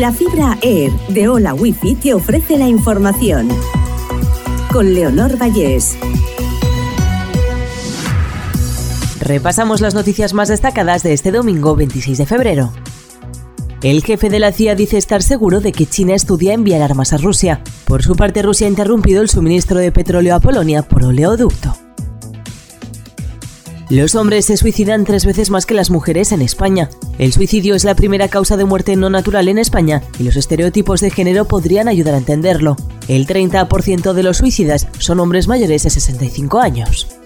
La fibra Air de Hola Wifi te ofrece la información. Con Leonor Vallés. Repasamos las noticias más destacadas de este domingo 26 de febrero. El jefe de la CIA dice estar seguro de que China estudia enviar armas a Rusia. Por su parte, Rusia ha interrumpido el suministro de petróleo a Polonia por oleoducto. Los hombres se suicidan tres veces más que las mujeres en España. El suicidio es la primera causa de muerte no natural en España y los estereotipos de género podrían ayudar a entenderlo. El 30% de los suicidas son hombres mayores de 65 años.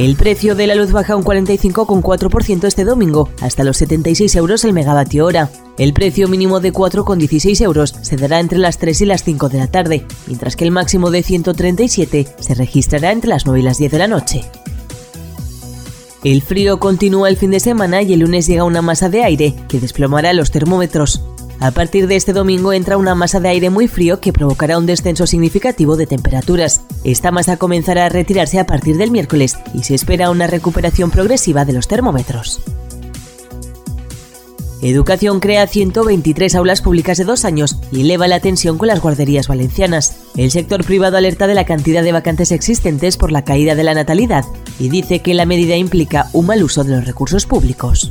El precio de la luz baja un 45,4% este domingo, hasta los 76 euros el megavatio hora. El precio mínimo de 4,16 euros se dará entre las 3 y las 5 de la tarde, mientras que el máximo de 137 se registrará entre las 9 y las 10 de la noche. El frío continúa el fin de semana y el lunes llega una masa de aire que desplomará los termómetros. A partir de este domingo entra una masa de aire muy frío que provocará un descenso significativo de temperaturas. Esta masa comenzará a retirarse a partir del miércoles y se espera una recuperación progresiva de los termómetros. Educación crea 123 aulas públicas de dos años y eleva la tensión con las guarderías valencianas. El sector privado alerta de la cantidad de vacantes existentes por la caída de la natalidad y dice que la medida implica un mal uso de los recursos públicos.